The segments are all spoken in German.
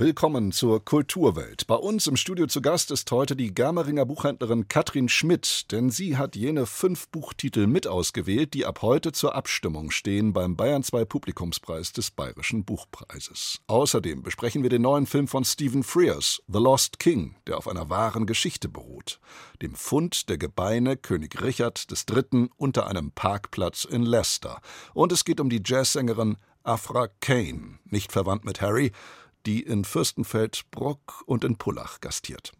Willkommen zur Kulturwelt. Bei uns im Studio zu Gast ist heute die Germeringer Buchhändlerin Katrin Schmidt, denn sie hat jene fünf Buchtitel mit ausgewählt, die ab heute zur Abstimmung stehen beim Bayern 2 Publikumspreis des Bayerischen Buchpreises. Außerdem besprechen wir den neuen Film von Stephen Frears, The Lost King, der auf einer wahren Geschichte beruht, dem Fund der Gebeine König Richard III. unter einem Parkplatz in Leicester. Und es geht um die Jazzsängerin Afra Kane, nicht verwandt mit Harry, die in Fürstenfeldbruck und in Pullach gastiert.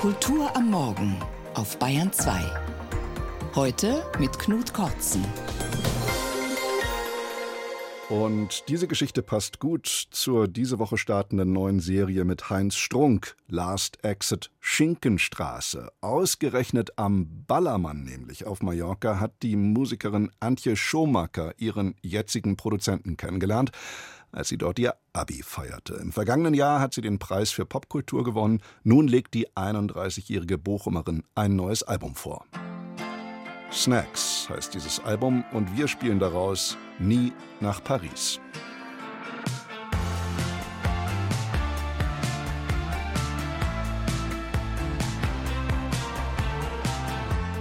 Kultur am Morgen auf Bayern 2. Heute mit Knut Kortzen. Und diese Geschichte passt gut zur diese Woche startenden neuen Serie mit Heinz Strunk, Last Exit Schinkenstraße. Ausgerechnet am Ballermann, nämlich auf Mallorca, hat die Musikerin Antje Schomacker ihren jetzigen Produzenten kennengelernt als sie dort ihr Abi feierte. Im vergangenen Jahr hat sie den Preis für Popkultur gewonnen. Nun legt die 31-jährige Bochumerin ein neues Album vor. Snacks heißt dieses Album und wir spielen daraus Nie nach Paris.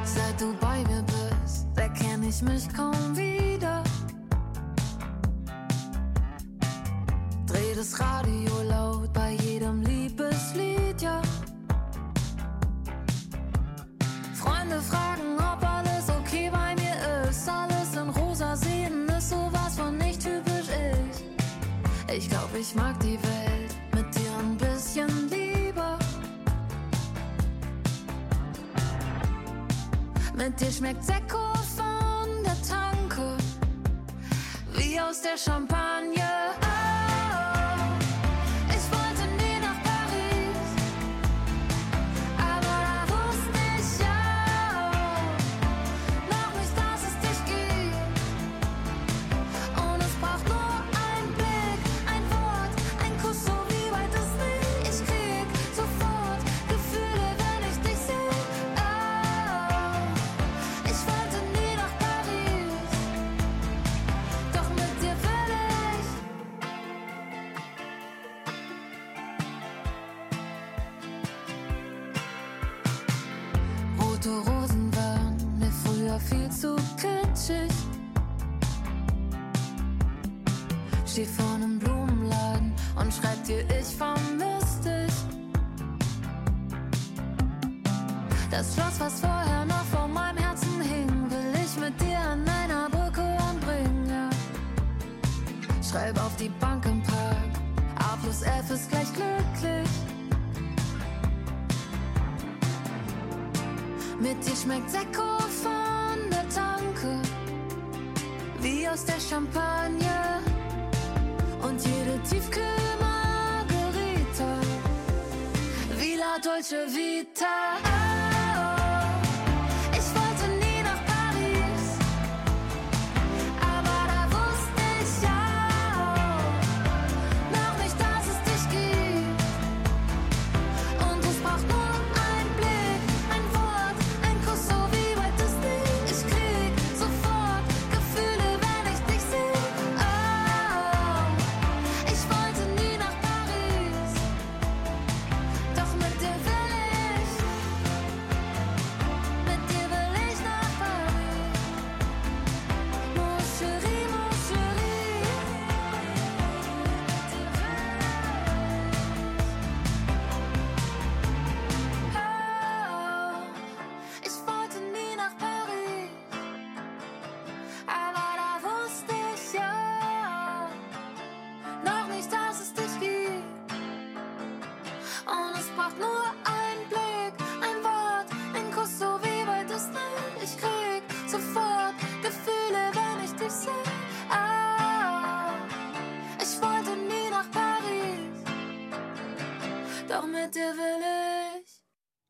Seit du bei mir bist, erkenne ich mich kaum wieder. das Radio ich. Mag die Welt mit dir ein bisschen lieber. Mit dir schmeckt Sekko von der Tanke, wie aus der Champagne. Steh vor einem Blumenladen und schreib dir, ich vermiss dich. Das Schloss, was vorher noch vor meinem Herzen hing, will ich mit dir an einer Brücke anbringen. Schreib auf die Bank im Park, A plus F ist gleich glücklich. Mit dir schmeckt Sekko von der Tanke, wie aus der Champagne und jede Tiefkühl-Margarita. Villa Dolce Vita.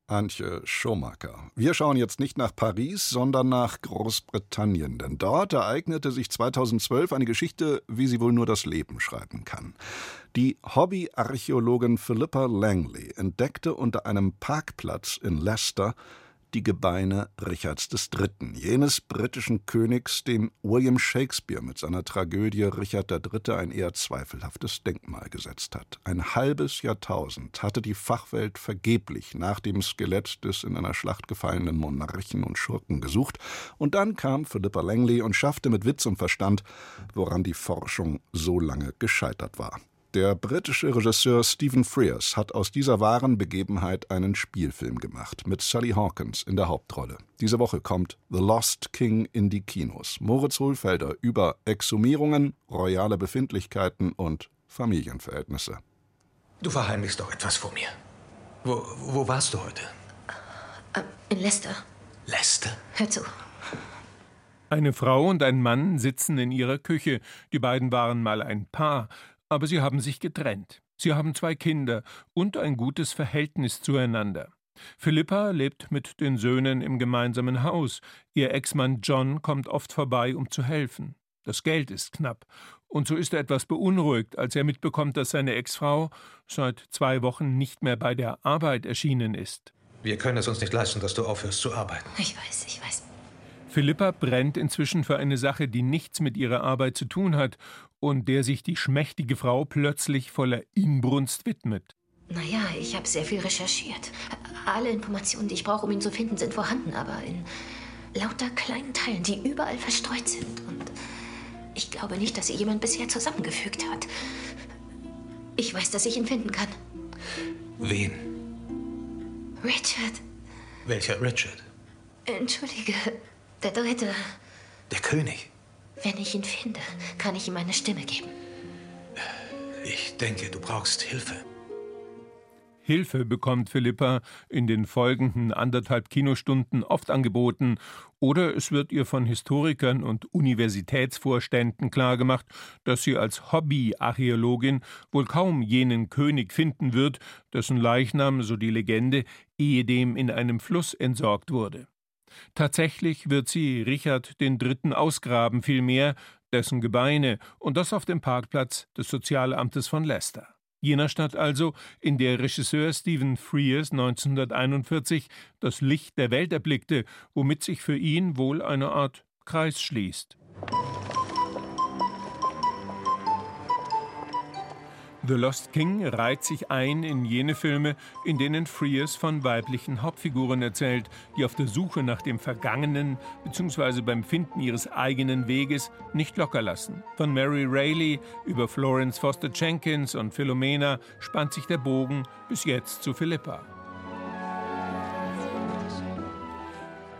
Antje Schomacker. Wir schauen jetzt nicht nach Paris, sondern nach Großbritannien, denn dort ereignete sich 2012 eine Geschichte, wie sie wohl nur das Leben schreiben kann. Die Hobbyarchäologin Philippa Langley entdeckte unter einem Parkplatz in Leicester die Gebeine Richards III., jenes britischen Königs, dem William Shakespeare mit seiner Tragödie Richard III. ein eher zweifelhaftes Denkmal gesetzt hat. Ein halbes Jahrtausend hatte die Fachwelt vergeblich nach dem Skelett des in einer Schlacht gefallenen Monarchen und Schurken gesucht, und dann kam Philippa Langley und schaffte mit Witz und Verstand, woran die Forschung so lange gescheitert war. Der britische Regisseur Stephen Frears hat aus dieser wahren Begebenheit einen Spielfilm gemacht, mit Sally Hawkins in der Hauptrolle. Diese Woche kommt The Lost King in die Kinos. Moritz Hohlfelder über Exhumierungen, royale Befindlichkeiten und Familienverhältnisse. Du verheimlichst doch etwas vor mir. Wo, wo warst du heute? Äh, in Leicester. Leicester? Hör zu. Eine Frau und ein Mann sitzen in ihrer Küche. Die beiden waren mal ein Paar, aber sie haben sich getrennt. Sie haben zwei Kinder und ein gutes Verhältnis zueinander. Philippa lebt mit den Söhnen im gemeinsamen Haus. Ihr Ex-Mann John kommt oft vorbei, um zu helfen. Das Geld ist knapp. Und so ist er etwas beunruhigt, als er mitbekommt, dass seine Ex-Frau seit zwei Wochen nicht mehr bei der Arbeit erschienen ist. Wir können es uns nicht leisten, dass du aufhörst zu arbeiten. Ich weiß, ich weiß. Philippa brennt inzwischen für eine Sache, die nichts mit ihrer Arbeit zu tun hat und der sich die schmächtige Frau plötzlich voller Inbrunst widmet. Naja, ich habe sehr viel recherchiert. Alle Informationen, die ich brauche, um ihn zu finden, sind vorhanden, aber in lauter kleinen Teilen, die überall verstreut sind. Und ich glaube nicht, dass sie jemand bisher zusammengefügt hat. Ich weiß, dass ich ihn finden kann. Wen? Richard. Welcher Richard? Entschuldige, der Dritte. Der König. Wenn ich ihn finde, kann ich ihm eine Stimme geben. Ich denke, du brauchst Hilfe. Hilfe bekommt Philippa in den folgenden anderthalb Kinostunden oft angeboten, oder es wird ihr von Historikern und Universitätsvorständen klargemacht, dass sie als Hobby-Archäologin wohl kaum jenen König finden wird, dessen Leichnam, so die Legende, ehedem in einem Fluss entsorgt wurde. Tatsächlich wird sie Richard III. ausgraben, vielmehr dessen Gebeine, und das auf dem Parkplatz des Sozialamtes von Leicester. Jener Stadt also, in der Regisseur Stephen Frears 1941 das Licht der Welt erblickte, womit sich für ihn wohl eine Art Kreis schließt. The Lost King reiht sich ein in jene Filme, in denen Frears von weiblichen Hauptfiguren erzählt, die auf der Suche nach dem Vergangenen bzw. beim Finden ihres eigenen Weges nicht locker lassen. Von Mary Rayleigh über Florence Foster Jenkins und Philomena spannt sich der Bogen bis jetzt zu Philippa.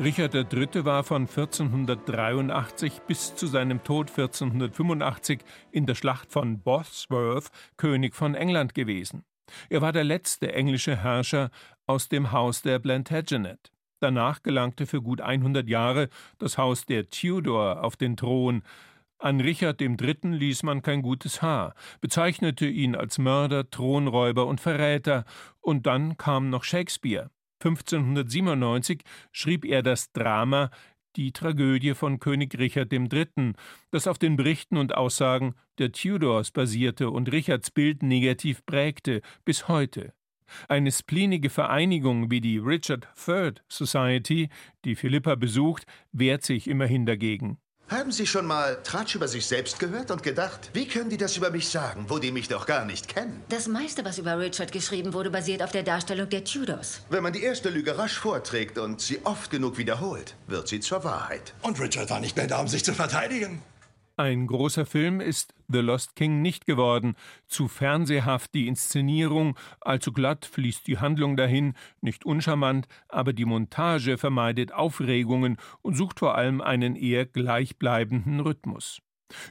Richard III. war von 1483 bis zu seinem Tod 1485 in der Schlacht von Bosworth König von England gewesen. Er war der letzte englische Herrscher aus dem Haus der Plantagenet. Danach gelangte für gut 100 Jahre das Haus der Tudor auf den Thron. An Richard III. ließ man kein gutes Haar, bezeichnete ihn als Mörder, Thronräuber und Verräter, und dann kam noch Shakespeare. 1597 schrieb er das Drama Die Tragödie von König Richard III., das auf den Berichten und Aussagen der Tudors basierte und Richards Bild negativ prägte, bis heute. Eine splinige Vereinigung wie die Richard III Society, die Philippa besucht, wehrt sich immerhin dagegen. Haben Sie schon mal Tratsch über sich selbst gehört und gedacht, wie können die das über mich sagen, wo die mich doch gar nicht kennen? Das meiste, was über Richard geschrieben wurde, basiert auf der Darstellung der Tudors. Wenn man die erste Lüge rasch vorträgt und sie oft genug wiederholt, wird sie zur Wahrheit. Und Richard war nicht mehr da, um sich zu verteidigen. Ein großer Film ist The Lost King nicht geworden. Zu fernsehhaft die Inszenierung, allzu glatt fließt die Handlung dahin, nicht uncharmant, aber die Montage vermeidet Aufregungen und sucht vor allem einen eher gleichbleibenden Rhythmus.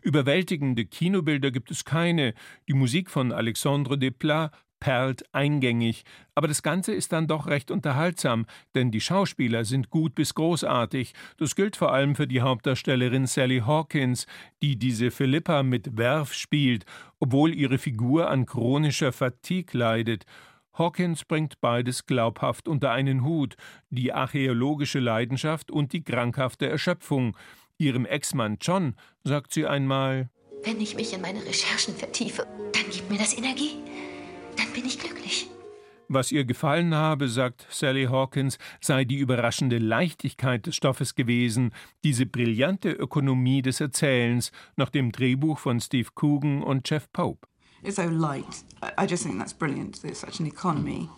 Überwältigende Kinobilder gibt es keine. Die Musik von Alexandre Desplat perlt eingängig, aber das Ganze ist dann doch recht unterhaltsam, denn die Schauspieler sind gut bis großartig. Das gilt vor allem für die Hauptdarstellerin Sally Hawkins, die diese Philippa mit Werf spielt, obwohl ihre Figur an chronischer Fatigue leidet. Hawkins bringt beides glaubhaft unter einen Hut, die archäologische Leidenschaft und die krankhafte Erschöpfung. Ihrem Ex-Mann John sagt sie einmal Wenn ich mich in meine Recherchen vertiefe, dann gibt mir das Energie bin ich glücklich. Was ihr gefallen habe, sagt Sally Hawkins, sei die überraschende Leichtigkeit des Stoffes gewesen, diese brillante Ökonomie des Erzählens nach dem Drehbuch von Steve Coogan und Jeff Pope. It's so light. I just think that's brilliant. There's such an economy,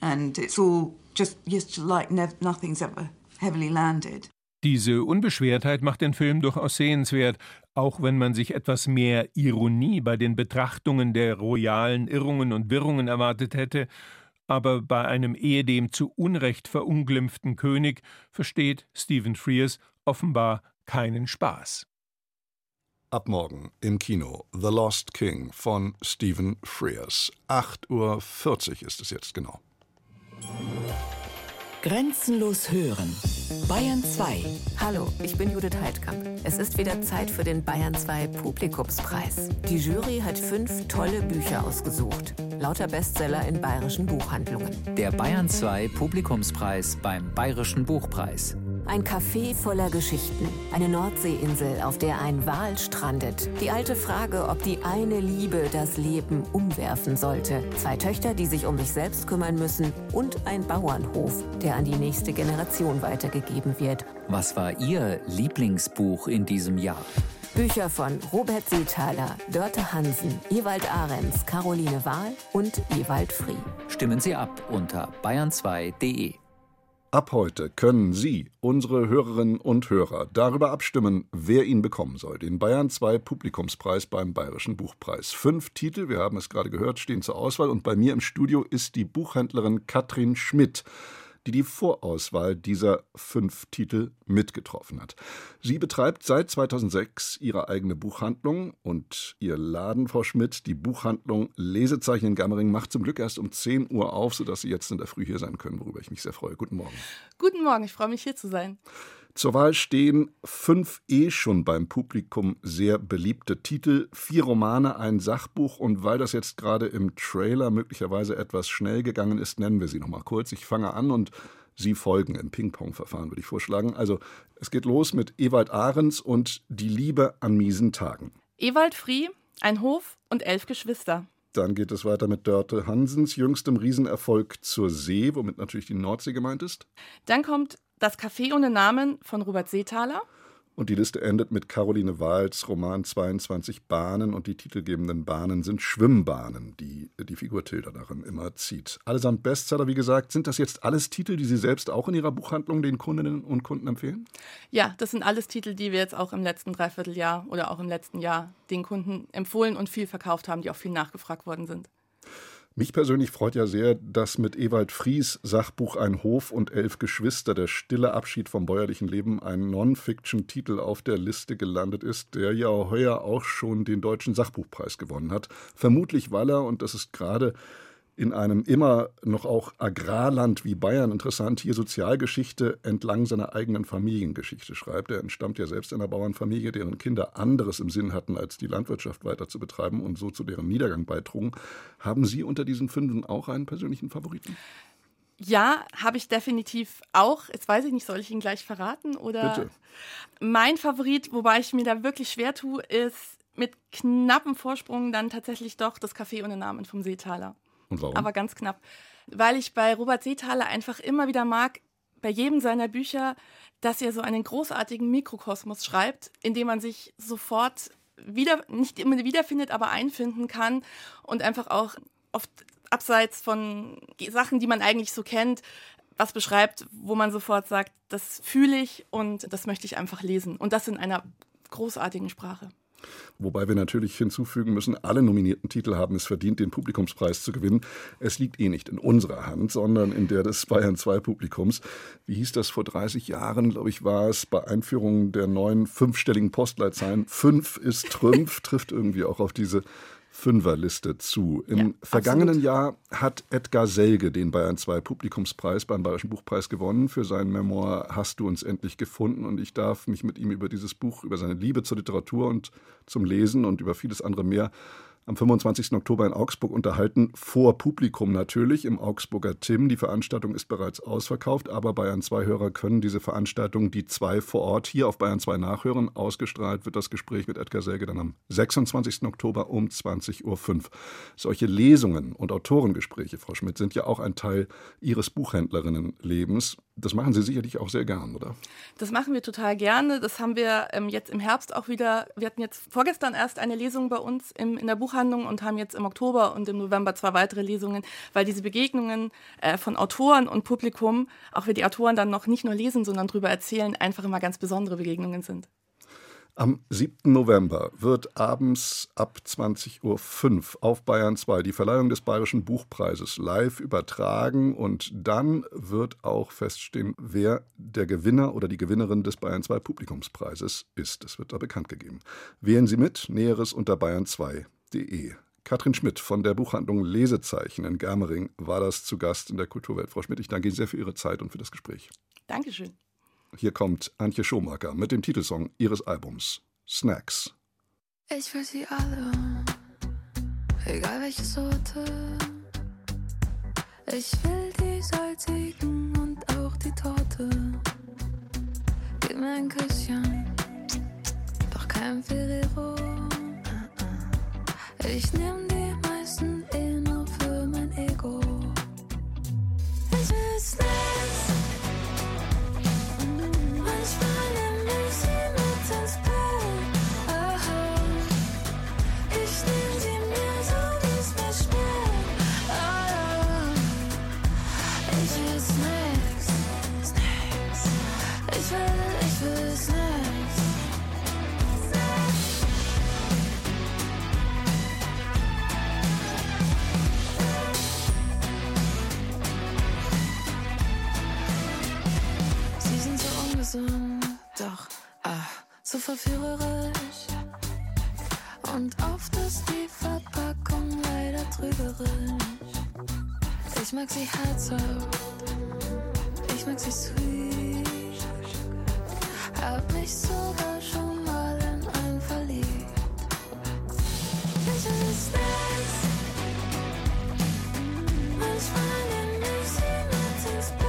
and it's all just just like nothing's ever heavily landed. Diese Unbeschwertheit macht den Film durchaus sehenswert, auch wenn man sich etwas mehr Ironie bei den Betrachtungen der royalen Irrungen und Wirrungen erwartet hätte aber bei einem ehedem zu Unrecht verunglimpften König versteht Stephen Frears offenbar keinen Spaß. Ab morgen im Kino The Lost King von Stephen Frears. 8.40 Uhr ist es jetzt genau. Grenzenlos hören. Bayern 2. Hallo, ich bin Judith Heidkamp. Es ist wieder Zeit für den Bayern 2 Publikumspreis. Die Jury hat fünf tolle Bücher ausgesucht. Lauter Bestseller in bayerischen Buchhandlungen. Der Bayern 2 Publikumspreis beim Bayerischen Buchpreis. Ein Café voller Geschichten. Eine Nordseeinsel, auf der ein Wal strandet. Die alte Frage, ob die eine Liebe das Leben umwerfen sollte. Zwei Töchter, die sich um sich selbst kümmern müssen. Und ein Bauernhof, der an die nächste Generation weitergegeben wird. Was war Ihr Lieblingsbuch in diesem Jahr? Bücher von Robert Seethaler, Dörte Hansen, Ewald Ahrens, Caroline Wahl und Ewald Frie. Stimmen Sie ab unter bayern2.de. Ab heute können Sie, unsere Hörerinnen und Hörer, darüber abstimmen, wer ihn bekommen soll. Den Bayern 2 Publikumspreis beim Bayerischen Buchpreis. Fünf Titel, wir haben es gerade gehört, stehen zur Auswahl und bei mir im Studio ist die Buchhändlerin Katrin Schmidt die die Vorauswahl dieser fünf Titel mitgetroffen hat. Sie betreibt seit 2006 ihre eigene Buchhandlung und ihr Laden, Frau Schmidt, die Buchhandlung Lesezeichen in Gammering, macht zum Glück erst um 10 Uhr auf, sodass Sie jetzt in der Früh hier sein können, worüber ich mich sehr freue. Guten Morgen. Guten Morgen, ich freue mich hier zu sein. Zur Wahl stehen fünf eh schon beim Publikum sehr beliebte Titel, vier Romane, ein Sachbuch und weil das jetzt gerade im Trailer möglicherweise etwas schnell gegangen ist, nennen wir sie nochmal kurz. Ich fange an und Sie folgen im Ping-Pong-Verfahren, würde ich vorschlagen. Also es geht los mit Ewald Ahrens und Die Liebe an miesen Tagen. Ewald Frie, ein Hof und elf Geschwister. Dann geht es weiter mit Dörte Hansens jüngstem Riesenerfolg zur See, womit natürlich die Nordsee gemeint ist. Dann kommt das Café ohne Namen von Robert Seethaler. Und die Liste endet mit Caroline Wahls Roman 22 Bahnen und die titelgebenden Bahnen sind Schwimmbahnen, die die Figur Tilda darin immer zieht. Allesamt Bestseller, wie gesagt. Sind das jetzt alles Titel, die Sie selbst auch in Ihrer Buchhandlung den Kundinnen und Kunden empfehlen? Ja, das sind alles Titel, die wir jetzt auch im letzten Dreivierteljahr oder auch im letzten Jahr den Kunden empfohlen und viel verkauft haben, die auch viel nachgefragt worden sind. Mich persönlich freut ja sehr, dass mit Ewald Fries Sachbuch Ein Hof und elf Geschwister, der stille Abschied vom bäuerlichen Leben, ein Non-Fiction-Titel auf der Liste gelandet ist, der ja heuer auch schon den Deutschen Sachbuchpreis gewonnen hat. Vermutlich, weil er, und das ist gerade in einem immer noch auch Agrarland wie Bayern interessant hier Sozialgeschichte entlang seiner eigenen Familiengeschichte schreibt. Er entstammt ja selbst einer Bauernfamilie, deren Kinder anderes im Sinn hatten, als die Landwirtschaft weiter zu betreiben und so zu deren Niedergang beitrugen. Haben Sie unter diesen Fünfen auch einen persönlichen Favoriten? Ja, habe ich definitiv auch. Jetzt weiß ich nicht, soll ich ihn gleich verraten oder? Bitte. Mein Favorit, wobei ich mir da wirklich schwer tue, ist mit knappem Vorsprung dann tatsächlich doch das Café ohne Namen vom Seetaler. Und warum? Aber ganz knapp. Weil ich bei Robert Seethaler einfach immer wieder mag, bei jedem seiner Bücher, dass er so einen großartigen Mikrokosmos schreibt, in dem man sich sofort wieder, nicht immer wiederfindet, aber einfinden kann und einfach auch oft abseits von Sachen, die man eigentlich so kennt, was beschreibt, wo man sofort sagt, das fühle ich und das möchte ich einfach lesen. Und das in einer großartigen Sprache. Wobei wir natürlich hinzufügen müssen, alle nominierten Titel haben es verdient, den Publikumspreis zu gewinnen. Es liegt eh nicht in unserer Hand, sondern in der des Bayern 2 Publikums. Wie hieß das vor 30 Jahren, glaube ich, war es bei Einführung der neuen fünfstelligen Postleitzahlen. Fünf ist Trümpf, trifft irgendwie auch auf diese Fünferliste zu. Im ja, vergangenen absolut. Jahr hat Edgar Selge den Bayern 2 Publikumspreis beim Bayerischen Buchpreis gewonnen für sein Memoir Hast du uns endlich gefunden und ich darf mich mit ihm über dieses Buch, über seine Liebe zur Literatur und zum Lesen und über vieles andere mehr am 25. Oktober in Augsburg unterhalten, vor Publikum natürlich, im Augsburger Tim. Die Veranstaltung ist bereits ausverkauft, aber Bayern 2 Hörer können diese Veranstaltung, die zwei vor Ort hier auf Bayern 2 nachhören. Ausgestrahlt wird das Gespräch mit Edgar Selge dann am 26. Oktober um 20.05 Uhr. Solche Lesungen und Autorengespräche, Frau Schmidt, sind ja auch ein Teil Ihres Buchhändlerinnenlebens. Das machen Sie sicherlich auch sehr gern, oder? Das machen wir total gerne. Das haben wir ähm, jetzt im Herbst auch wieder. Wir hatten jetzt vorgestern erst eine Lesung bei uns im, in der Buchhandlung und haben jetzt im Oktober und im November zwei weitere Lesungen, weil diese Begegnungen äh, von Autoren und Publikum, auch wenn die Autoren dann noch nicht nur lesen, sondern darüber erzählen, einfach immer ganz besondere Begegnungen sind. Am 7. November wird abends ab 20.05 Uhr auf Bayern 2 die Verleihung des Bayerischen Buchpreises live übertragen und dann wird auch feststehen, wer der Gewinner oder die Gewinnerin des Bayern 2 Publikumspreises ist. Das wird da bekannt gegeben. Wählen Sie mit, Näheres unter bayern2 www.kulturwelt.de. Katrin Schmidt von der Buchhandlung Lesezeichen in Germering war das zu Gast in der Kulturwelt. Frau Schmidt, ich danke Ihnen sehr für Ihre Zeit und für das Gespräch. Dankeschön. Hier kommt Antje Schomaker mit dem Titelsong ihres Albums Snacks. Ich will sie alle, egal welche Sorte. Ich will die salzigen und auch die Torte. Gib mir ein Küsschen, doch kein Ferrero. Ich nehm die meisten eh nur für mein Ego. Ich will Snacks. Mag sie herzhaft, ich mag sie sweet. Hab mich sogar schon mal in einen verliebt. Ich will Snacks. Manchmal nehm ich sie mit ins Bett.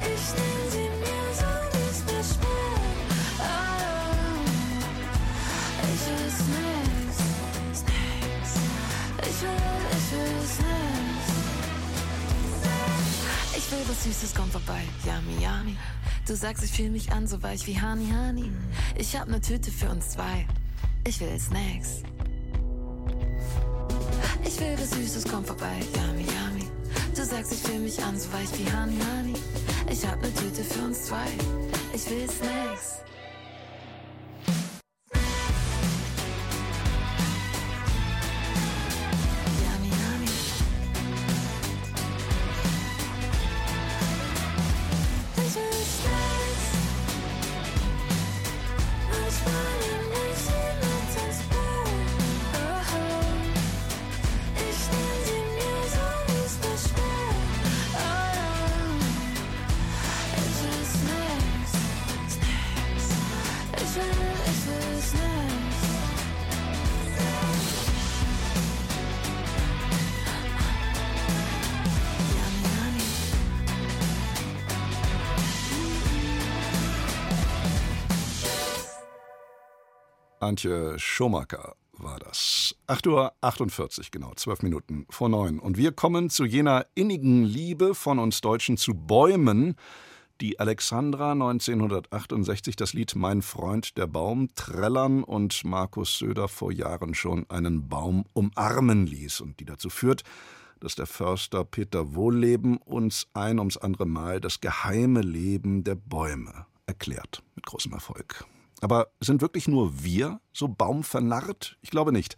Ich nehm sie mir so, wie's mir schmeckt. Ich will Snacks. Snacks. Ich will, ich will was Süßes, komm vorbei. Yummy, yummy. Du sagst, ich fühl mich an, so weich wie Honey, Honey. Ich hab ne Tüte für uns zwei. Ich will Snacks. Ich will was Süßes, komm vorbei. Yummy, yummy. Du sagst, ich fühl mich an, so weich wie Honey, Honey. Ich hab ne Tüte für uns zwei. Ich will Snacks. Antje Schomaker war das. 8.48 Uhr, genau, zwölf Minuten vor neun. Und wir kommen zu jener innigen Liebe von uns Deutschen zu Bäumen, die Alexandra 1968 das Lied Mein Freund der Baum trällern und Markus Söder vor Jahren schon einen Baum umarmen ließ und die dazu führt, dass der Förster Peter Wohlleben uns ein ums andere Mal das geheime Leben der Bäume erklärt. Mit großem Erfolg. Aber sind wirklich nur wir so baumvernarrt? Ich glaube nicht.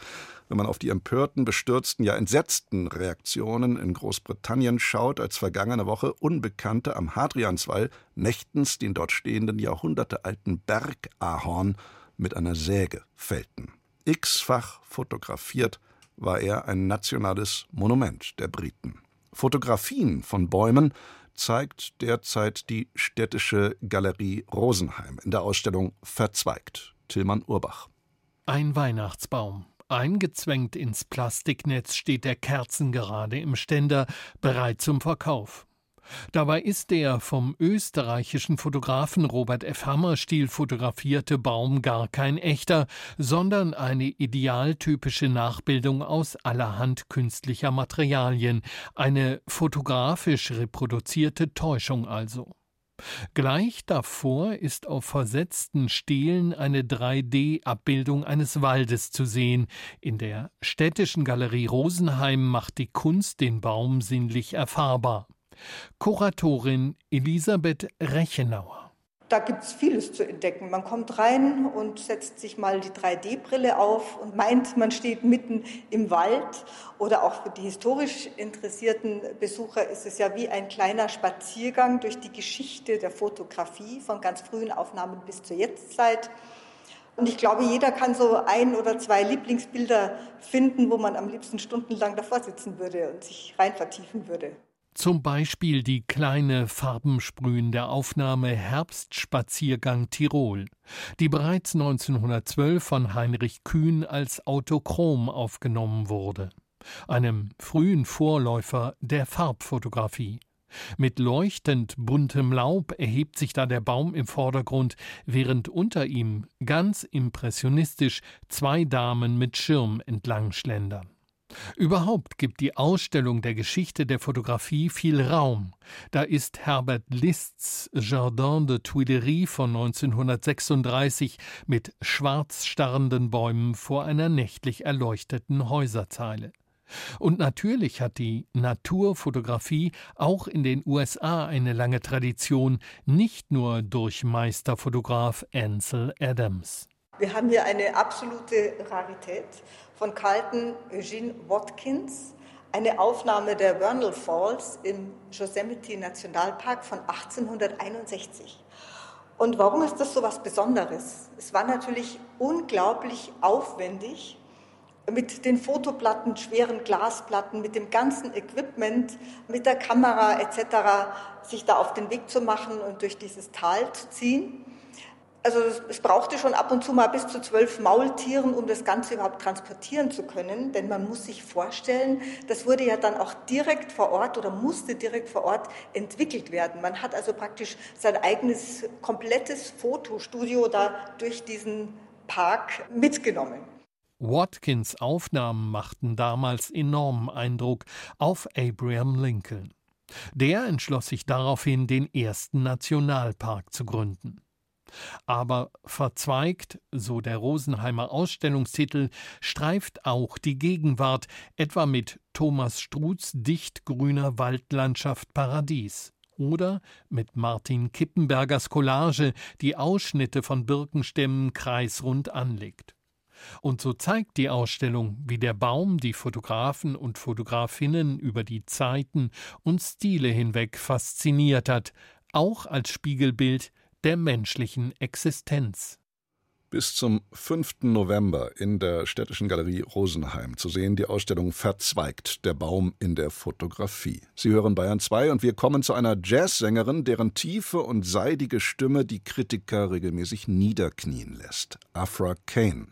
Wenn man auf die empörten, bestürzten, ja entsetzten Reaktionen in Großbritannien schaut, als vergangene Woche Unbekannte am Hadrianswall nächtens den dort stehenden jahrhundertealten Bergahorn mit einer Säge fällten. X-fach fotografiert war er ein nationales Monument der Briten. Fotografien von Bäumen zeigt derzeit die städtische Galerie Rosenheim in der Ausstellung Verzweigt. Tillmann Urbach. Ein Weihnachtsbaum. Eingezwängt ins Plastiknetz steht der kerzengerade im Ständer, bereit zum Verkauf. Dabei ist der vom österreichischen Fotografen Robert F. Hammerstiel fotografierte Baum gar kein echter, sondern eine idealtypische Nachbildung aus allerhand künstlicher Materialien, eine fotografisch reproduzierte Täuschung also. Gleich davor ist auf versetzten Stelen eine 3D-Abbildung eines Waldes zu sehen. In der Städtischen Galerie Rosenheim macht die Kunst den Baum sinnlich erfahrbar. Kuratorin Elisabeth Rechenauer. Da gibt es vieles zu entdecken. Man kommt rein und setzt sich mal die 3D-Brille auf und meint, man steht mitten im Wald. Oder auch für die historisch interessierten Besucher ist es ja wie ein kleiner Spaziergang durch die Geschichte der Fotografie von ganz frühen Aufnahmen bis zur Jetztzeit. Und ich glaube, jeder kann so ein oder zwei Lieblingsbilder finden, wo man am liebsten stundenlang davor sitzen würde und sich rein vertiefen würde. Zum Beispiel die kleine farbensprühende Aufnahme Herbstspaziergang Tirol, die bereits 1912 von Heinrich Kühn als Autochrom aufgenommen wurde, einem frühen Vorläufer der Farbfotografie. Mit leuchtend buntem Laub erhebt sich da der Baum im Vordergrund, während unter ihm ganz impressionistisch zwei Damen mit Schirm entlang schlendern. Überhaupt gibt die Ausstellung der Geschichte der Fotografie viel Raum. Da ist Herbert Liszt's Jardin de Tuileries von 1936 mit schwarz starrenden Bäumen vor einer nächtlich erleuchteten Häuserzeile. Und natürlich hat die Naturfotografie auch in den USA eine lange Tradition, nicht nur durch Meisterfotograf Ansel Adams. Wir haben hier eine absolute Rarität von Carlton Eugene Watkins, eine Aufnahme der Vernal Falls im Yosemite Nationalpark von 1861. Und warum ist das so was Besonderes? Es war natürlich unglaublich aufwendig, mit den Fotoplatten, schweren Glasplatten, mit dem ganzen Equipment, mit der Kamera etc. sich da auf den Weg zu machen und durch dieses Tal zu ziehen. Also es brauchte schon ab und zu mal bis zu zwölf Maultieren, um das Ganze überhaupt transportieren zu können. Denn man muss sich vorstellen, das wurde ja dann auch direkt vor Ort oder musste direkt vor Ort entwickelt werden. Man hat also praktisch sein eigenes komplettes Fotostudio da durch diesen Park mitgenommen. Watkins Aufnahmen machten damals enormen Eindruck auf Abraham Lincoln. Der entschloss sich daraufhin, den ersten Nationalpark zu gründen. Aber verzweigt, so der Rosenheimer Ausstellungstitel, streift auch die Gegenwart, etwa mit Thomas Struths dichtgrüner Waldlandschaft Paradies oder mit Martin Kippenbergers Collage, die Ausschnitte von Birkenstämmen kreisrund anlegt. Und so zeigt die Ausstellung, wie der Baum die Fotografen und Fotografinnen über die Zeiten und Stile hinweg fasziniert hat, auch als Spiegelbild der menschlichen Existenz. Bis zum 5. November in der Städtischen Galerie Rosenheim zu sehen die Ausstellung Verzweigt, der Baum in der Fotografie. Sie hören Bayern 2 und wir kommen zu einer Jazzsängerin, deren tiefe und seidige Stimme die Kritiker regelmäßig niederknien lässt. Afra Kane.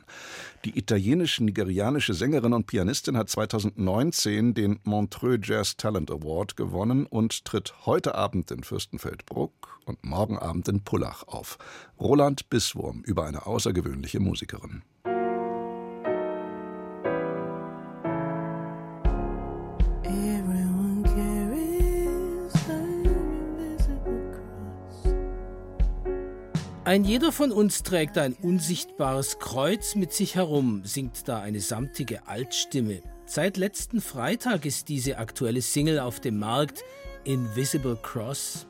Die italienisch-nigerianische Sängerin und Pianistin hat 2019 den Montreux Jazz Talent Award gewonnen und tritt heute Abend in Fürstenfeldbruck und morgen Abend in Pullach auf. Roland Bisswurm über eine außergewöhnliche Musikerin. Ein jeder von uns trägt ein unsichtbares Kreuz mit sich herum, singt da eine samtige Altstimme. Seit letzten Freitag ist diese aktuelle Single auf dem Markt Invisible Cross.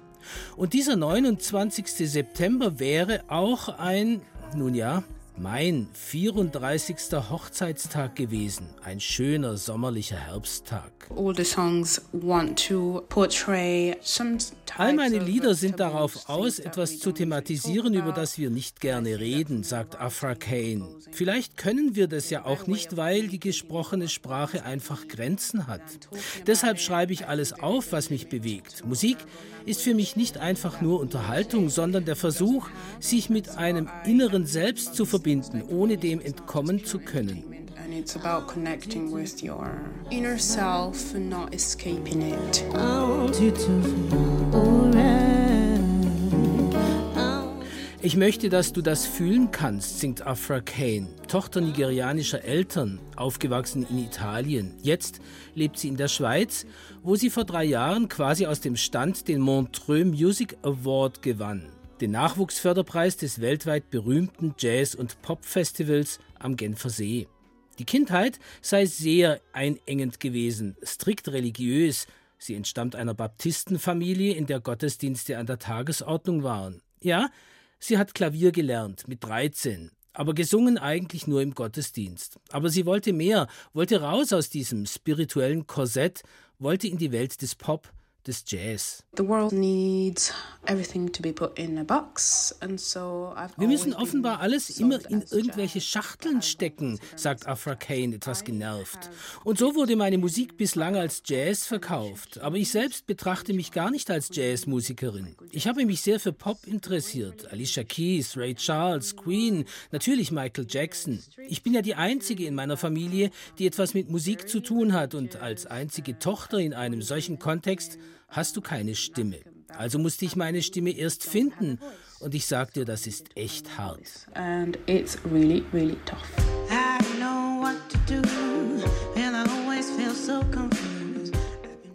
Und dieser 29. September wäre auch ein, nun ja, mein 34. Hochzeitstag gewesen. Ein schöner sommerlicher Herbsttag. All meine Lieder sind darauf aus, etwas zu thematisieren, über das wir nicht gerne reden, sagt Afra Kane. Vielleicht können wir das ja auch nicht, weil die gesprochene Sprache einfach Grenzen hat. Deshalb schreibe ich alles auf, was mich bewegt. Musik ist für mich nicht einfach nur Unterhaltung, sondern der Versuch, sich mit einem inneren Selbst zu verbinden verbinden, ohne dem entkommen zu können. Ich möchte, dass du das fühlen kannst, singt Afra Kane, Tochter nigerianischer Eltern, aufgewachsen in Italien. Jetzt lebt sie in der Schweiz, wo sie vor drei Jahren quasi aus dem Stand den Montreux Music Award gewann, den Nachwuchsförderpreis des weltweit berühmten Jazz- und Popfestivals am Genfer See. Die Kindheit sei sehr einengend gewesen, strikt religiös. Sie entstammt einer Baptistenfamilie, in der Gottesdienste an der Tagesordnung waren. Ja, Sie hat Klavier gelernt mit 13, aber gesungen eigentlich nur im Gottesdienst. Aber sie wollte mehr, wollte raus aus diesem spirituellen Korsett, wollte in die Welt des Pop, des Jazz. The world needs everything to be put in a box, and so I've Wir müssen offenbar alles immer in irgendwelche Schachteln stecken, sagt Afra Kane etwas genervt. Und so wurde meine Musik bislang als Jazz verkauft. Aber ich selbst betrachte mich gar nicht als Jazzmusikerin. Ich habe mich sehr für Pop interessiert. Alicia Keys, Ray Charles, Queen, natürlich Michael Jackson. Ich bin ja die einzige in meiner Familie, die etwas mit Musik zu tun hat und als einzige Tochter in einem solchen Kontext hast du keine Stimme. Also musste ich meine Stimme erst finden. Und ich sag dir, das ist echt hart. And it's really, really tough. I know what to do, and I always feel so confused.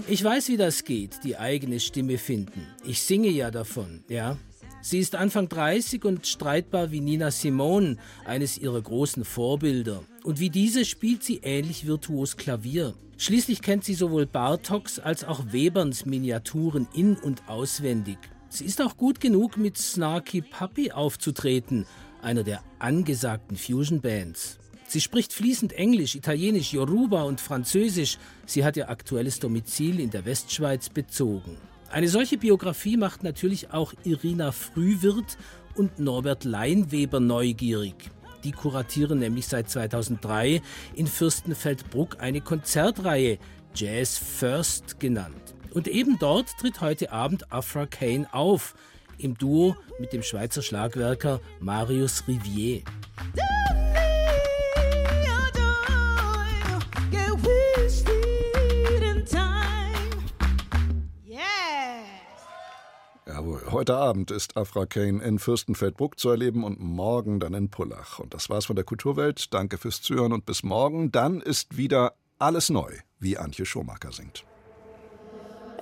Ich weiß, wie das geht, die eigene Stimme finden. Ich singe ja davon, ja. Sie ist Anfang 30 und streitbar wie Nina Simone, eines ihrer großen Vorbilder. Und wie diese spielt sie ähnlich virtuos Klavier. Schließlich kennt sie sowohl Bartoks als auch Weberns Miniaturen in- und auswendig. Sie ist auch gut genug, mit Snarky Puppy aufzutreten, einer der angesagten Fusion-Bands. Sie spricht fließend Englisch, Italienisch, Yoruba und Französisch. Sie hat ihr aktuelles Domizil in der Westschweiz bezogen. Eine solche Biografie macht natürlich auch Irina Frühwirt und Norbert Leinweber neugierig. Die kuratieren nämlich seit 2003 in Fürstenfeldbruck eine Konzertreihe, Jazz First genannt. Und eben dort tritt heute Abend Afra Kane auf, im Duo mit dem Schweizer Schlagwerker Marius Rivier. Jawohl, heute Abend ist Afra Kane in Fürstenfeldbruck zu erleben und morgen dann in Pullach. Und das war's von der Kulturwelt. Danke fürs Zuhören und bis morgen. Dann ist wieder alles neu, wie Antje Schomaker singt.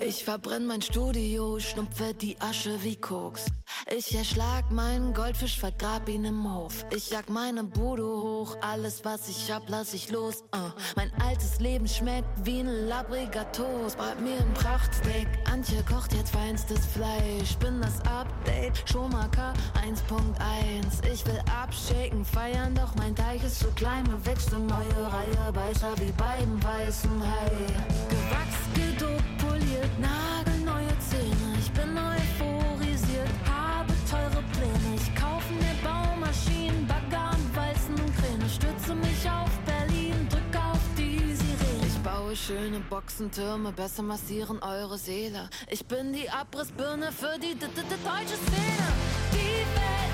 Ich verbrenn mein Studio, schnupfe die Asche wie Koks. Ich erschlag meinen Goldfisch, vergrab ihn im Hof. Ich jag meine Bude hoch, alles was ich hab, lass ich los. Uh. Mein altes Leben schmeckt wie ein labriger Toast. Brat mir ein Prachtsteak, Antje kocht jetzt feinstes Fleisch. Bin das Update, Schumacher 1.1. Ich will abschaken, feiern, doch mein Teich ist zu klein. Mir wächst eine neue Reihe, Beißer wie beim weißen Hai. Gewachs, gedopt, nagelneue Zähne. Ich bin euphorisiert, habe teure Pläne. Ich kaufe mir Baumaschinen, Bagger und Walzen und Kräne. Stütze mich auf Berlin, drück auf die Sirene. Ich baue schöne Boxentürme, besser massieren eure Seele. Ich bin die Abrissbirne für die deutsche Szene. Die Welt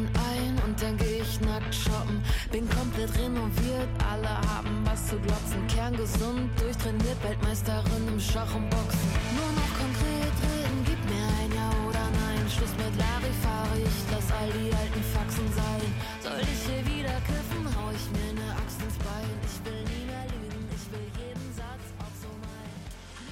Klamotten ein und dann geh ich nackt shoppen. Bin komplett renoviert, alle haben was zu glotzen. Kerngesund, durchtrainiert, Weltmeisterin im Schach und Boxen. Nur noch